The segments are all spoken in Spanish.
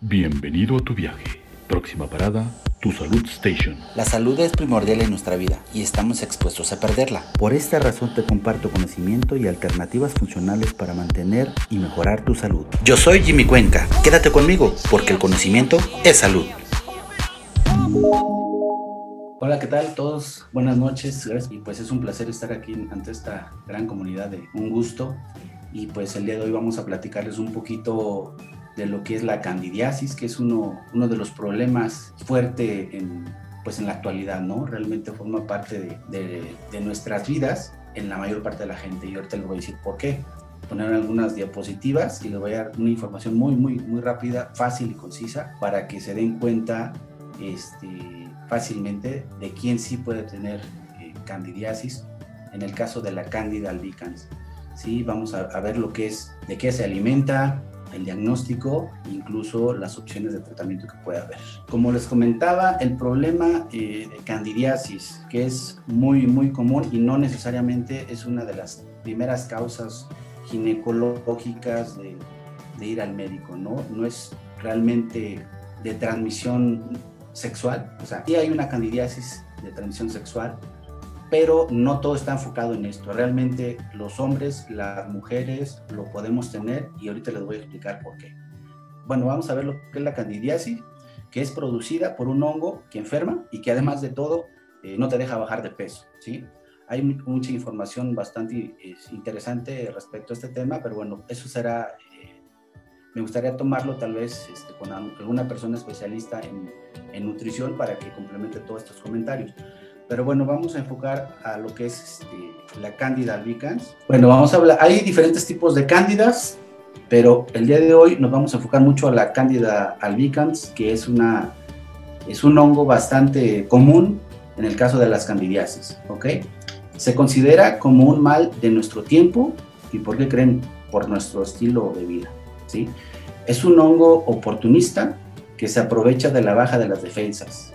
Bienvenido a tu viaje. Próxima parada, tu Salud Station. La salud es primordial en nuestra vida y estamos expuestos a perderla. Por esta razón te comparto conocimiento y alternativas funcionales para mantener y mejorar tu salud. Yo soy Jimmy Cuenca. Quédate conmigo porque el conocimiento es salud. Hola, ¿qué tal todos? Buenas noches. Y pues es un placer estar aquí ante esta gran comunidad de un gusto. Y pues el día de hoy vamos a platicarles un poquito de lo que es la candidiasis, que es uno, uno de los problemas fuerte en, pues en la actualidad, ¿no? Realmente forma parte de, nuestras vidas en la mayor parte de la gente. Y ahorita les voy a decir por qué. Poner algunas diapositivas y les voy a dar una información muy, muy, muy rápida, fácil y concisa para que se den cuenta este, fácilmente de quién sí puede tener eh, candidiasis en el caso de la Candida albicans. ¿sí? Vamos a, ver lo que es, de qué se alimenta, el diagnóstico, incluso las opciones de tratamiento que puede haber. Como les comentaba, el problema eh, de candidiasis, que es muy, muy común y no necesariamente es una de las primeras causas ginecológicas de, ir al médico, ¿no? No es realmente de transmisión sexual, o sea, sí hay una candidiasis de transmisión sexual, pero no todo está enfocado en esto. Realmente los hombres, las mujeres lo podemos tener y ahorita les voy a explicar por qué. Bueno, vamos a ver lo que es la candidiasis, que es producida por un hongo que enferma y que además de todo eh, no te deja bajar de peso, ¿sí? Hay mucha información bastante interesante respecto a este tema, pero bueno, eso será me gustaría tomarlo tal vez este, con alguna persona especialista en, en, nutrición para que complemente todos estos comentarios. Pero bueno, vamos a enfocar a lo que es este, la Cándida albicans. Bueno, vamos a hablar, hay diferentes tipos de cándidas, pero el día de hoy nos vamos a enfocar mucho a la Cándida albicans, que es, una, es un hongo bastante común en el caso de las candidiasis, ¿ok? Se considera como un mal de nuestro tiempo y por qué creen por nuestro estilo de vida. ¿sí? Es un hongo oportunista que se aprovecha de la baja de las defensas.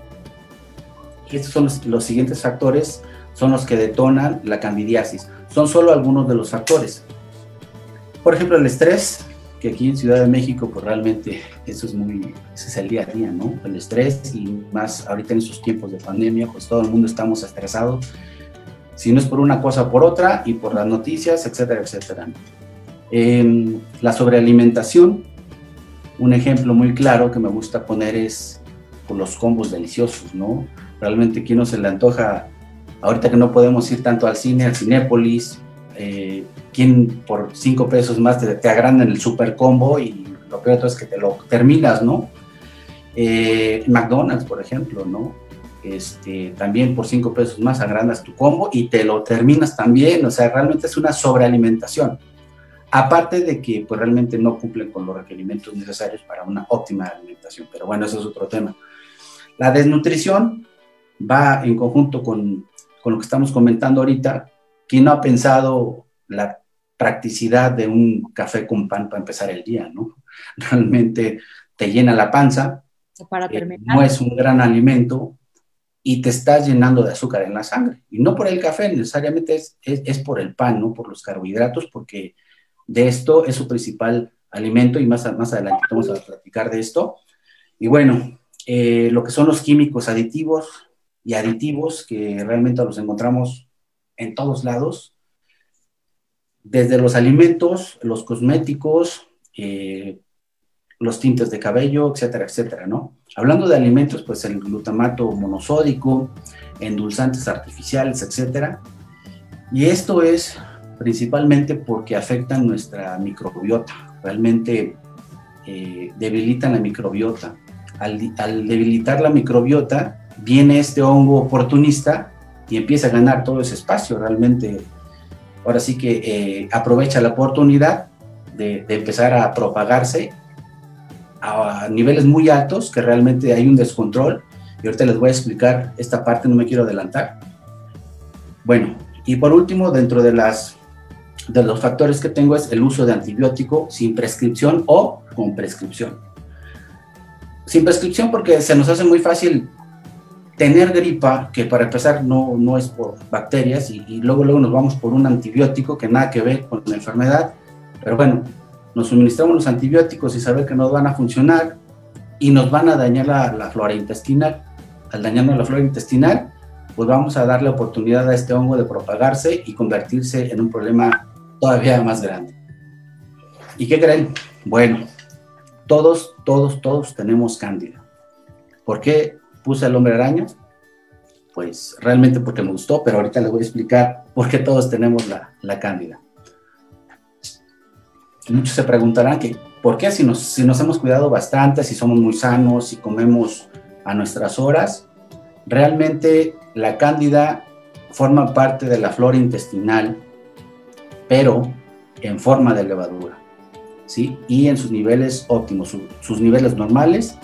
Y estos son los, siguientes factores, son los que detonan la candidiasis. Son solo algunos de los factores. Por ejemplo, el estrés, que aquí en Ciudad de México, pues realmente eso es muy, ese es el día a día, ¿no? El estrés y más ahorita en esos tiempos de pandemia, pues todo el mundo estamos estresados, si no es por una cosa, por otra, y por las noticias, etcétera, etcétera. Em, la sobrealimentación, un ejemplo muy claro que me gusta poner es por los combos deliciosos, ¿no? Realmente, ¿quién no se le antoja? Ahorita que no podemos ir tanto al cine, al Cinépolis, eh, ¿quién por cinco pesos más te, te agrandan el super combo y lo peor es que te lo terminas, ¿no? Eh, McDonald's, por ejemplo, ¿no? Este, también por cinco pesos más agrandas tu combo y te lo terminas también, o sea, realmente es una sobrealimentación. Aparte de que pues, realmente no cumplen con los requerimientos necesarios para una óptima alimentación. Pero bueno, eso es otro tema. La desnutrición va en conjunto con, con lo que estamos comentando ahorita. ¿Quién no ha pensado la practicidad de un café con pan para empezar el día, ¿no? Realmente te llena la panza, para eh, no es un gran alimento y te estás llenando de azúcar en la sangre. Y no por el café, necesariamente es, es, es por el pan, ¿no? Por los carbohidratos, porque de esto, es su principal alimento y más, más adelante vamos a platicar de esto. Y bueno, eh, lo que son los químicos aditivos y aditivos que realmente los encontramos en todos lados, desde los alimentos, los cosméticos, eh, los tintes de cabello, etcétera, etcétera, ¿no? Hablando de alimentos, pues el glutamato monosódico, endulzantes artificiales, etcétera. Y esto es principalmente porque afectan nuestra microbiota, realmente eh, debilitan la microbiota. Al, debilitar la microbiota, viene este hongo oportunista y empieza a ganar todo ese espacio, realmente. Ahora sí que eh, aprovecha la oportunidad de, empezar a propagarse a, a niveles muy altos, que realmente hay un descontrol. Y ahorita les voy a explicar esta parte, no me quiero adelantar. Bueno, y por último, dentro de las de los factores que tengo es el uso de antibiótico sin prescripción o con prescripción. Sin prescripción porque se nos hace muy fácil tener gripa, que para empezar no, no es por bacterias, y, luego, luego nos vamos por un antibiótico que nada que ver con la enfermedad, pero bueno, nos suministramos los antibióticos y saber que no van a funcionar y nos van a dañar la, flora intestinal. Al dañarnos la flora intestinal, pues vamos a darle oportunidad a este hongo de propagarse y convertirse en un problema todavía más grande. ¿Y qué creen? Bueno, todos, todos, todos tenemos cándida. ¿Por qué puse al hombre araña? Pues realmente porque me gustó, pero ahorita les voy a explicar por qué todos tenemos la, la cándida. Muchos se preguntarán que, ¿por qué si nos, si nos hemos cuidado bastante, si somos muy sanos, si comemos a nuestras horas? Realmente la cándida forma parte de la flora intestinal, pero en forma de levadura, ¿sí? Y en sus niveles óptimos, sus niveles normales,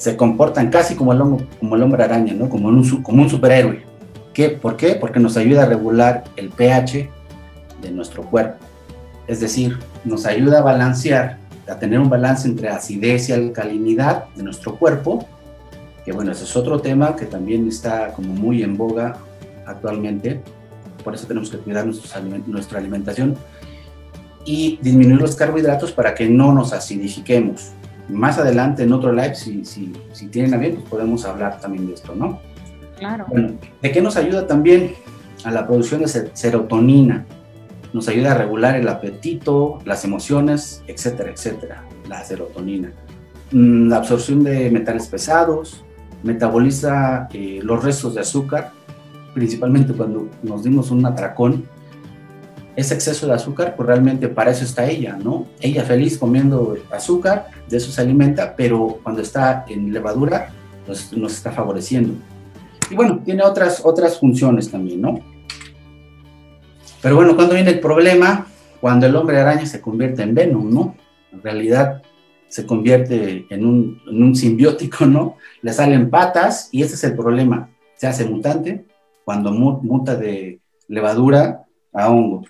se comportan casi como el, como el hombre araña, ¿no? Como un, como un superhéroe. ¿Qué? ¿Por qué? Porque nos ayuda a regular el pH de nuestro cuerpo. Es decir, nos ayuda a balancear, a tener un balance entre acidez y alcalinidad de nuestro cuerpo, que bueno, ese es otro tema que también está como muy en boga actualmente, por eso tenemos que cuidar nuestra alimentación y disminuir los carbohidratos para que no nos acidifiquemos. Más adelante en otro live, si, si, si tienen a bien, pues podemos hablar también de esto, ¿no? Claro. Bueno, ¿de qué nos ayuda también? A la producción de serotonina nos ayuda a regular el apetito, las emociones, etcétera, etcétera, la serotonina. Mm, la absorción de metales pesados, metaboliza eh, los restos de azúcar, principalmente cuando nos dimos un atracón. Ese exceso de azúcar, pues realmente para eso está ella, ¿no? Ella feliz comiendo azúcar, de eso se alimenta, pero cuando está en levadura, pues nos está favoreciendo. Y bueno, tiene otras, otras funciones también, ¿no? Pero bueno, cuando viene el problema, cuando el hombre araña se convierte en Venom, ¿no? En realidad se convierte en un, simbiótico, ¿no? Le salen patas y ese es el problema. Se hace mutante cuando muta de levadura a hongo.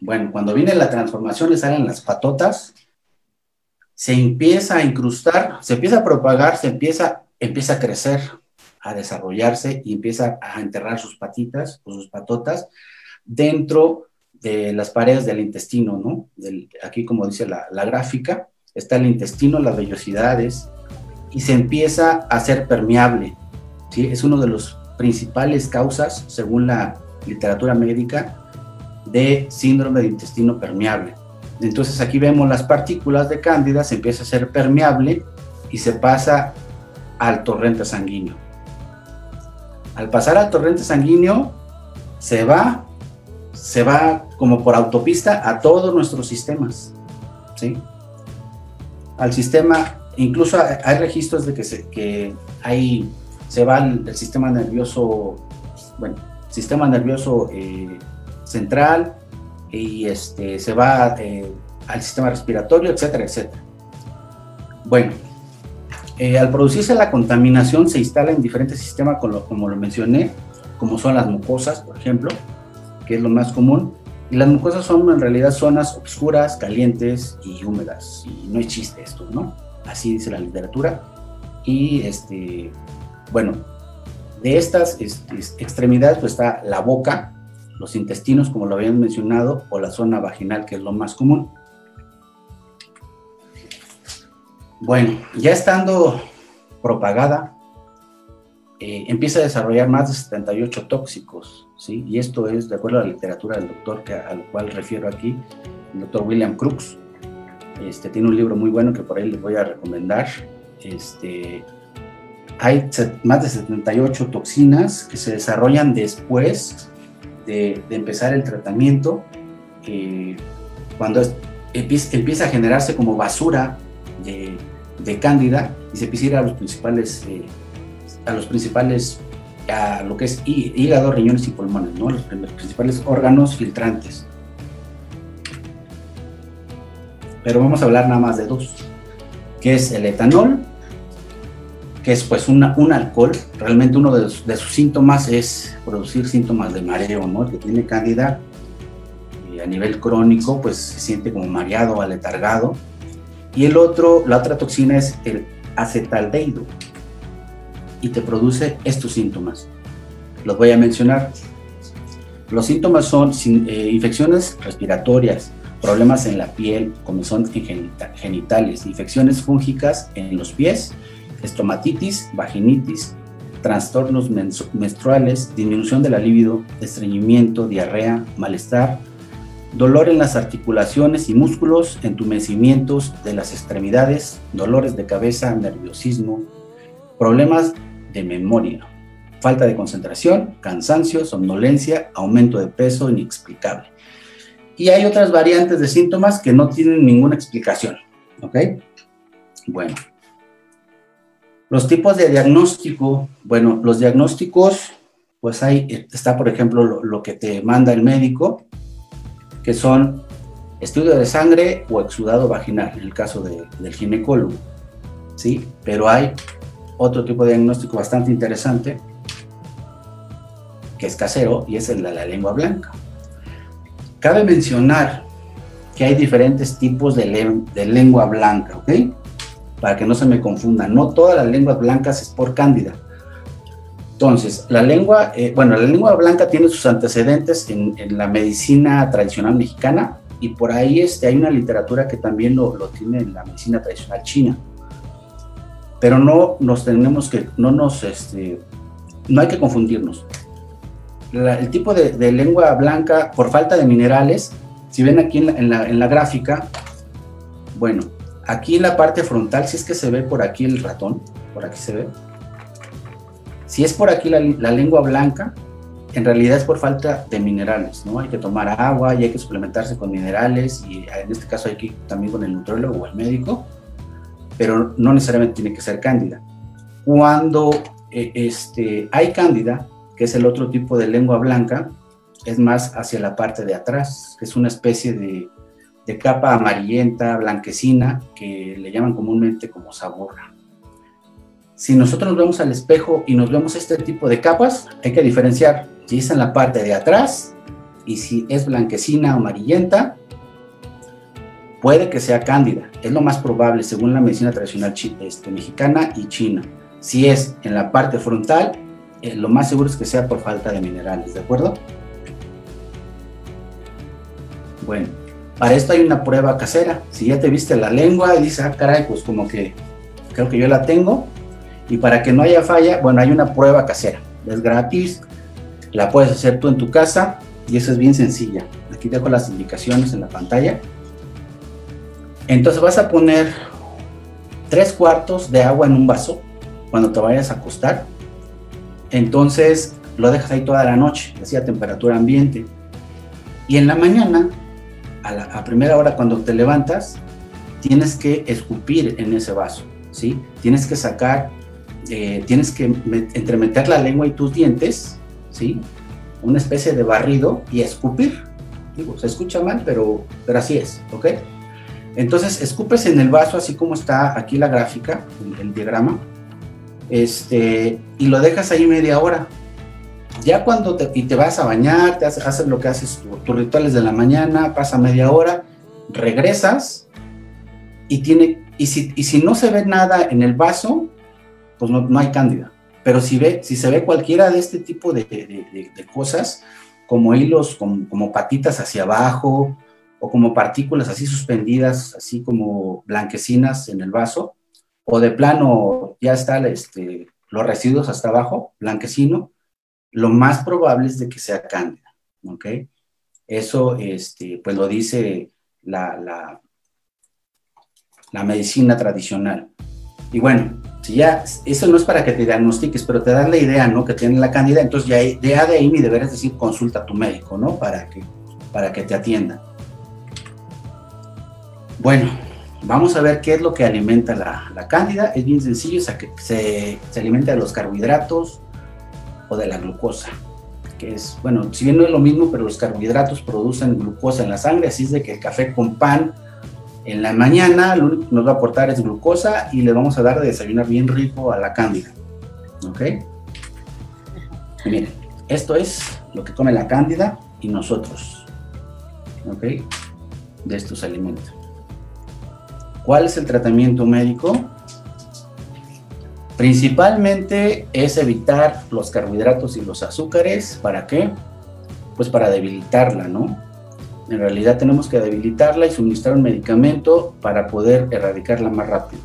Bueno, cuando viene la transformación le salen las patotas, se empieza a incrustar, se empieza a propagar, se empieza, empieza a crecer, a desarrollarse y empieza a enterrar sus patitas o sus patotas dentro de las paredes del intestino, ¿no? aquí, como dice la, gráfica, está el intestino, las vellosidades, y se empieza a hacer permeable. ¿sí? Es una de las principales causas, según la literatura médica, de síndrome de intestino permeable. Entonces aquí vemos las partículas de cándida, se empieza a hacer permeable y se pasa al torrente sanguíneo. Al pasar al torrente sanguíneo, se va, se va como por autopista a todos nuestros sistemas, ¿sí? Al sistema, incluso hay registros de que, se, que hay, se va el, sistema nervioso, bueno, sistema nervioso eh, central y este, se va eh, al sistema respiratorio, etcétera, etcétera. Bueno, eh, al producirse la contaminación se instala en diferentes sistemas, como lo mencioné, como son las mucosas, por ejemplo, que es lo más común. Y las mucosas son en realidad zonas oscuras, calientes y húmedas. Y no es chiste esto, ¿no? Así dice la literatura. Y este, bueno, de estas extremidades pues está la boca, los intestinos, como lo habían mencionado, o la zona vaginal, que es lo más común. Bueno, ya estando propagada, eh, empieza a desarrollar más de 78 tóxicos, ¿sí? Y esto es de acuerdo a la literatura del doctor que, al cual refiero aquí, el doctor William Crooks. Este, tiene un libro muy bueno que por ahí les voy a recomendar. Este, hay más de 78 toxinas que se desarrollan después de, empezar el tratamiento, cuando empieza a generarse como basura de, de cándida y se empieza a los principales, eh, a los principales, a lo que es hígado, riñones y pulmones, ¿no? los principales órganos filtrantes. Pero vamos a hablar nada más de dos, que es el etanol, es pues un alcohol, realmente uno de, sus síntomas es producir síntomas de mareo, ¿no? Que tiene cándida y a nivel crónico pues se siente como mareado, aletargado, y el otro, la otra toxina es el acetaldehído y te produce estos síntomas. Los voy a mencionar. Los síntomas son eh, infecciones respiratorias, problemas en la piel, como son genitales, infecciones fúngicas en los pies, estomatitis, vaginitis, trastornos menstruales, disminución de la libido, estreñimiento, diarrea, malestar, dolor en las articulaciones y músculos, entumecimientos de las extremidades, dolores de cabeza, nerviosismo, problemas de memoria, falta de concentración, cansancio, somnolencia, aumento de peso inexplicable. Y hay otras variantes de síntomas que no tienen ninguna explicación. ¿Ok? Bueno. Los tipos de diagnóstico, bueno, los diagnósticos, pues hay, está por ejemplo lo, que te manda el médico, que son estudio de sangre o exudado vaginal, en el caso del ginecólogo, ¿sí? Pero hay otro tipo de diagnóstico bastante interesante, que es casero, y es el de la lengua blanca. Cabe mencionar que hay diferentes tipos de, de lengua blanca, ¿ok? Para que no se me confunda. No todas las lenguas blancas es por cándida. Entonces, la lengua, eh, bueno, la lengua blanca tiene sus antecedentes en, la medicina tradicional mexicana y por ahí este, hay una literatura que también lo, tiene en la medicina tradicional china. Pero no nos tenemos que, no nos, este, no hay que confundirnos. el tipo de, lengua blanca, por falta de minerales, si ven aquí en la, en la gráfica, bueno, Aquí en la parte frontal, si es que se ve por aquí el ratón, por aquí se ve. Si es por aquí la, lengua blanca, en realidad es por falta de minerales, ¿no? Hay que tomar agua y hay que suplementarse con minerales y en este caso hay que ir también con el nutriólogo o el médico, pero no necesariamente tiene que ser cándida. Cuando eh, este, hay cándida, que es el otro tipo de lengua blanca, es más hacia la parte de atrás, que es una especie de de capa amarillenta, blanquecina, que le llaman comúnmente como saborra. Si nosotros nos vemos al espejo y nos vemos este tipo de capas, hay que diferenciar si es en la parte de atrás y si es blanquecina o amarillenta, puede que sea cándida. Es lo más probable según la medicina tradicional este, mexicana y china. Si es en la parte frontal, eh, lo más seguro es que sea por falta de minerales, ¿de acuerdo? Bueno, para esto hay una prueba casera. Si ya te viste la lengua y dices, ah, caray, pues como que creo que yo la tengo. Y para que no haya falla, bueno, hay una prueba casera. Es gratis, la puedes hacer tú en tu casa y eso es bien sencilla. Aquí dejo las indicaciones en la pantalla. Entonces vas a poner tres cuartos de agua en un vaso cuando te vayas a acostar. Entonces lo dejas ahí toda la noche, así a temperatura ambiente. Y en la mañana a, primera hora cuando te levantas, tienes que escupir en ese vaso, ¿sí? Tienes que sacar, eh, tienes que entremeter la lengua y tus dientes, ¿sí? Una especie de barrido y escupir. Digo, se escucha mal, pero, pero así es, ¿ok? Entonces, escupes en el vaso, así como está aquí la gráfica, el, el diagrama, este, y lo dejas ahí media hora, ya cuando te, y te vas a bañar, te haces, lo que haces, tus rituales de la mañana, pasa media hora, regresas y, tiene, y, si, y si no se ve nada en el vaso, pues no, hay cándida. Pero si, ve, si se ve cualquiera de este tipo de, de, cosas, como hilos, como, como, patitas hacia abajo, o como partículas así suspendidas, así como blanquecinas en el vaso, o de plano ya están este, los residuos hasta abajo, blanquecino, lo más probable es de que sea cándida, ¿ok? Eso, este, pues lo dice la, la, medicina tradicional. Y bueno, si ya, eso no es para que te diagnostiques, pero te da la idea, ¿no? Que tiene la cándida, entonces ya, ya de ahí mi deber es decir, consulta a tu médico, ¿no? Para que, para que te atienda. Bueno, vamos a ver qué es lo que alimenta la, la cándida. Es bien sencillo, o que se, se alimenta de los carbohidratos, o de la glucosa, que es, bueno, si bien no es lo mismo, pero los carbohidratos producen glucosa en la sangre, así es de que el café con pan en la mañana lo único que nos va a aportar es glucosa y le vamos a dar de desayunar bien rico a la cándida. ¿Ok? miren, esto es lo que come la cándida y nosotros. ¿Ok? De estos alimentos. ¿Cuál es el tratamiento médico? Principalmente es evitar los carbohidratos y los azúcares. ¿Para qué? Pues para debilitarla, ¿no? En realidad tenemos que debilitarla y suministrar un medicamento para poder erradicarla más rápido.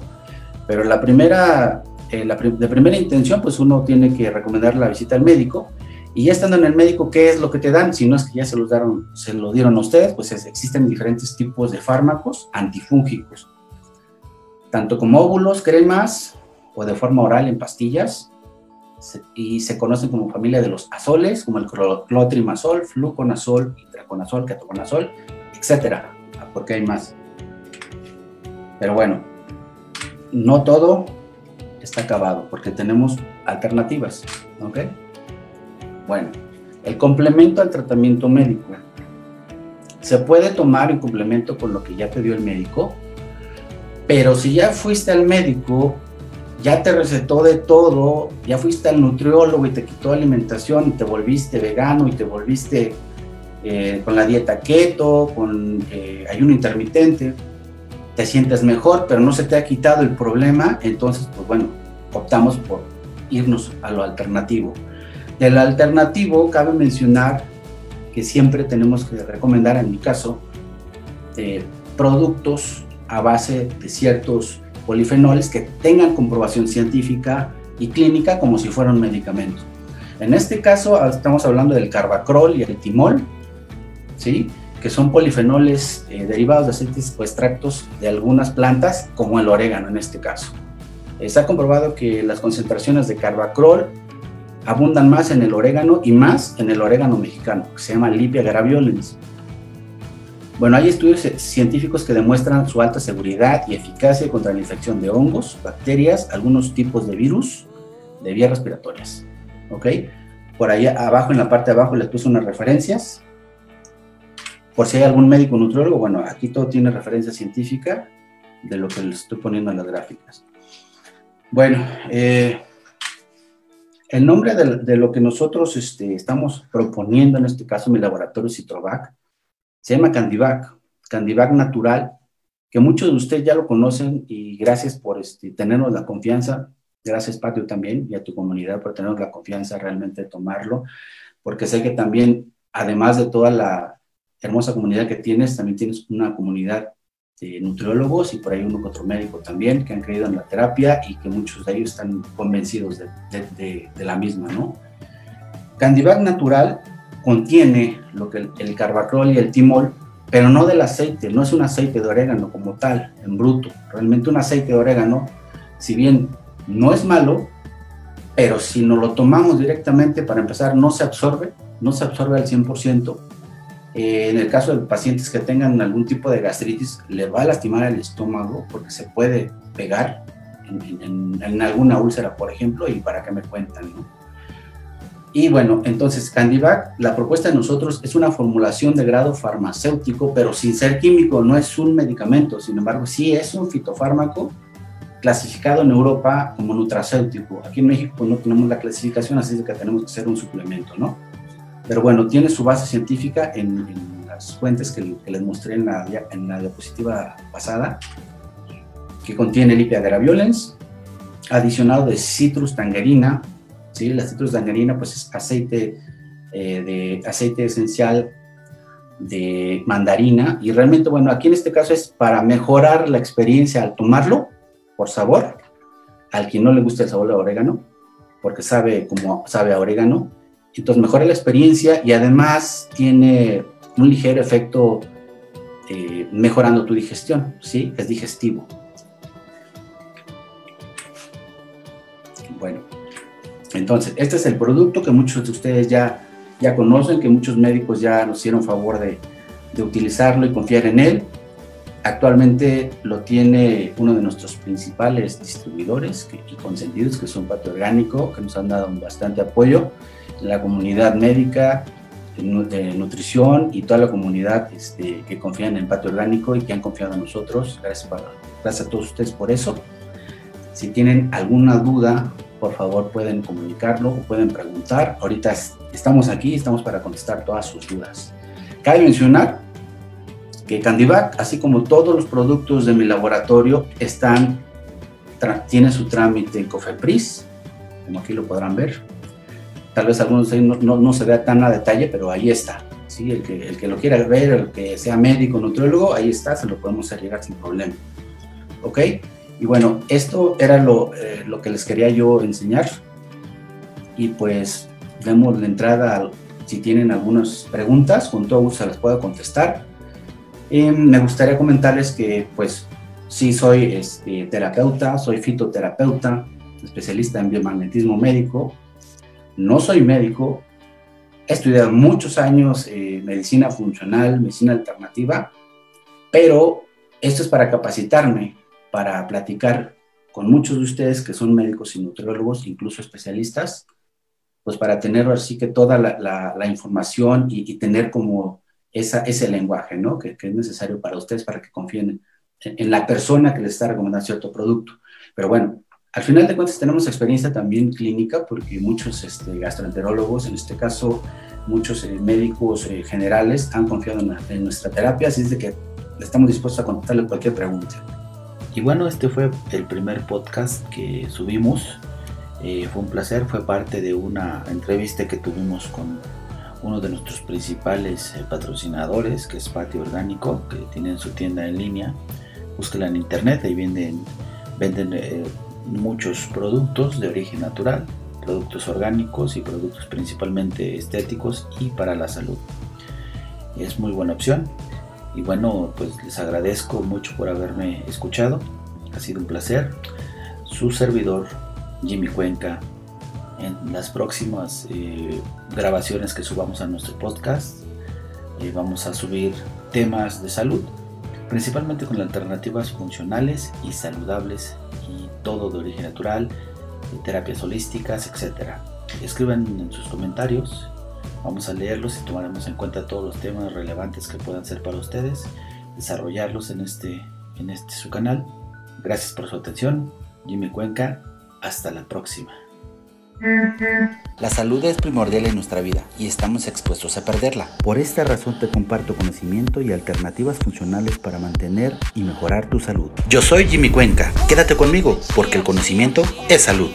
Pero la primera, eh, de primera intención, pues uno tiene que recomendar la visita al médico. Y ya estando en el médico, ¿qué es lo que te dan? Si no es que ya se, los dieron, se lo dieron a ustedes, pues existen diferentes tipos de fármacos antifúngicos, tanto como óvulos, cremas o de forma oral en pastillas, y se conocen como familia de los azoles, como el clotrimazol, fluconazol, itraconazol, ketoconazol, etcétera, porque hay más. Pero bueno, no todo está acabado, porque tenemos alternativas, ¿ok? Bueno, el complemento al tratamiento médico se puede tomar en complemento con lo que ya te dio el médico, pero si ya fuiste al médico ya te recetó de todo, ya fuiste al nutriólogo y te quitó alimentación y te volviste vegano y te volviste eh, con la dieta keto, con eh, ayuno intermitente, te sientes mejor, pero no se te ha quitado el problema, entonces, pues bueno, optamos por irnos a lo alternativo. Del alternativo, cabe mencionar que siempre tenemos que recomendar, en mi caso, eh, productos a base de ciertos polifenoles que tengan comprobación científica y clínica como si fueran medicamentos. En este caso ah, estamos hablando del carbacrol y el timol, ¿sí? que son polifenoles eh, derivados de aceites o extractos de algunas plantas, como el orégano en este caso. Está comprobado que las concentraciones de carbacrol abundan más en el orégano y más en el orégano mexicano, que se llama Lipia graviolens. Bueno, hay estudios científicos que demuestran su alta seguridad y eficacia contra la infección de hongos, bacterias, algunos tipos de virus de vías respiratorias. ¿Ok? Por ahí abajo, en la parte de abajo, les puse unas referencias. Por si hay algún médico nutriólogo, bueno, aquí todo tiene referencia científica de lo que les estoy poniendo en las gráficas. Bueno, eh, el nombre de, lo que nosotros este, estamos proponiendo, en este caso mi laboratorio Citrovac, se llama Candivac, Candivac natural, que muchos de ustedes ya lo conocen y gracias por este, tenernos la confianza, gracias Patio también y a tu comunidad por tenernos la confianza realmente de tomarlo, porque sé que también, además de toda la hermosa comunidad que tienes, también tienes una comunidad de nutriólogos y por ahí uno otro médico también que han creído en la terapia y que muchos de ellos están convencidos de, de la misma, ¿no? Candivac natural contiene lo que el, el carbacrol y el timol, pero no del aceite, no es un aceite de orégano como tal, en bruto. Realmente un aceite de orégano, si bien no es malo, pero si no lo tomamos directamente, para empezar, no se absorbe, no se absorbe al 100%. Eh, en el caso de pacientes que tengan algún tipo de gastritis, le va a lastimar el estómago porque se puede pegar en, en alguna úlcera, por ejemplo, y para qué me cuentan, ¿no? Y bueno, entonces Candivac, la propuesta de nosotros es una formulación de grado farmacéutico, pero sin ser químico, no es un medicamento, sin embargo, sí es un fitofármaco clasificado en Europa como nutracéutico. Aquí en México pues, no tenemos la clasificación, así que tenemos que hacer un suplemento, ¿no? Pero bueno, tiene su base científica en, las fuentes que, les mostré en la, en la diapositiva pasada, que contiene Lipia graviolens, adicionado de citrus tangerina, ¿sí? La citrus pues es aceite, eh, de, aceite esencial de mandarina y realmente, bueno, aquí en este caso es para mejorar la experiencia al tomarlo por sabor, al quien no le gusta el sabor de orégano, porque sabe como sabe a orégano, entonces mejora la experiencia y además tiene un ligero efecto eh, mejorando tu digestión, ¿sí? Es digestivo. Entonces, este es el producto que muchos de ustedes ya, ya conocen, que muchos médicos ya nos hicieron favor de, de utilizarlo y confiar en él. Actualmente lo tiene uno de nuestros principales distribuidores y consentidos, que son Patio Orgánico, que nos han dado bastante apoyo, la comunidad médica, de nutrición y toda la comunidad este, que confían en Patio Orgánico y que han confiado en nosotros. Gracias, gracias a todos ustedes por eso. Si tienen alguna duda por favor pueden comunicarlo pueden preguntar. Ahorita estamos aquí, estamos para contestar todas sus dudas. Cabe mencionar que Candivac, así como todos los productos de mi laboratorio, están, tiene su trámite en Cofepris, como aquí lo podrán ver. Tal vez algunos ellos no, no, se vea tan a detalle, pero ahí está. ¿sí? El que, el que lo quiera ver, el que sea médico, nutriólogo, ahí está, se lo podemos hacer llegar sin problema. ¿Ok? Y bueno, esto era lo, eh, lo que les quería yo enseñar. Y pues demos la entrada, si tienen algunas preguntas, con todo gusto se las puedo contestar. me gustaría comentarles que pues sí soy este, terapeuta, soy fitoterapeuta, especialista en biomagnetismo médico. No soy médico, he estudiado muchos años eh, medicina funcional, medicina alternativa, pero esto es para capacitarme, para platicar con muchos de ustedes que son médicos y nutriólogos, incluso especialistas, pues para tener así que toda la, información y, tener como esa, ese lenguaje, ¿no? Que, es necesario para ustedes para que confíen en, en, la persona que les está recomendando cierto producto. Pero bueno, al final de cuentas tenemos experiencia también clínica porque muchos este, gastroenterólogos, en este caso muchos eh, médicos eh, generales han confiado en, nuestra terapia, así es de que estamos dispuestos a contestarle cualquier pregunta. Y bueno, este fue el primer podcast que subimos. Eh, fue un placer, fue parte de una entrevista que tuvimos con uno de nuestros principales patrocinadores, que es Patio Orgánico, que tienen su tienda en línea. Búsquela en internet, ahí venden, venden muchos productos de origen natural, productos orgánicos y productos principalmente estéticos y para la salud. Es muy buena opción. Y bueno, pues les agradezco mucho por haberme escuchado. Ha sido un placer. Su servidor, Jimmy Cuenca. En las próximas eh, grabaciones que subamos a nuestro podcast, eh, vamos a subir temas de salud, principalmente con alternativas funcionales y saludables todo de origen natural, terapias holísticas, etc. Escriban en sus comentarios, vamos a leerlos y tomaremos en cuenta todos los temas relevantes que puedan ser para ustedes, desarrollarlos en este, en este su canal. Gracias por su atención, Jimmy Cuenca, hasta la próxima. La salud es primordial en nuestra vida y estamos expuestos a perderla. Por esta razón te comparto conocimiento y alternativas funcionales para mantener y mejorar tu salud. Yo soy Jimmy Cuenca. Quédate conmigo porque el conocimiento es salud.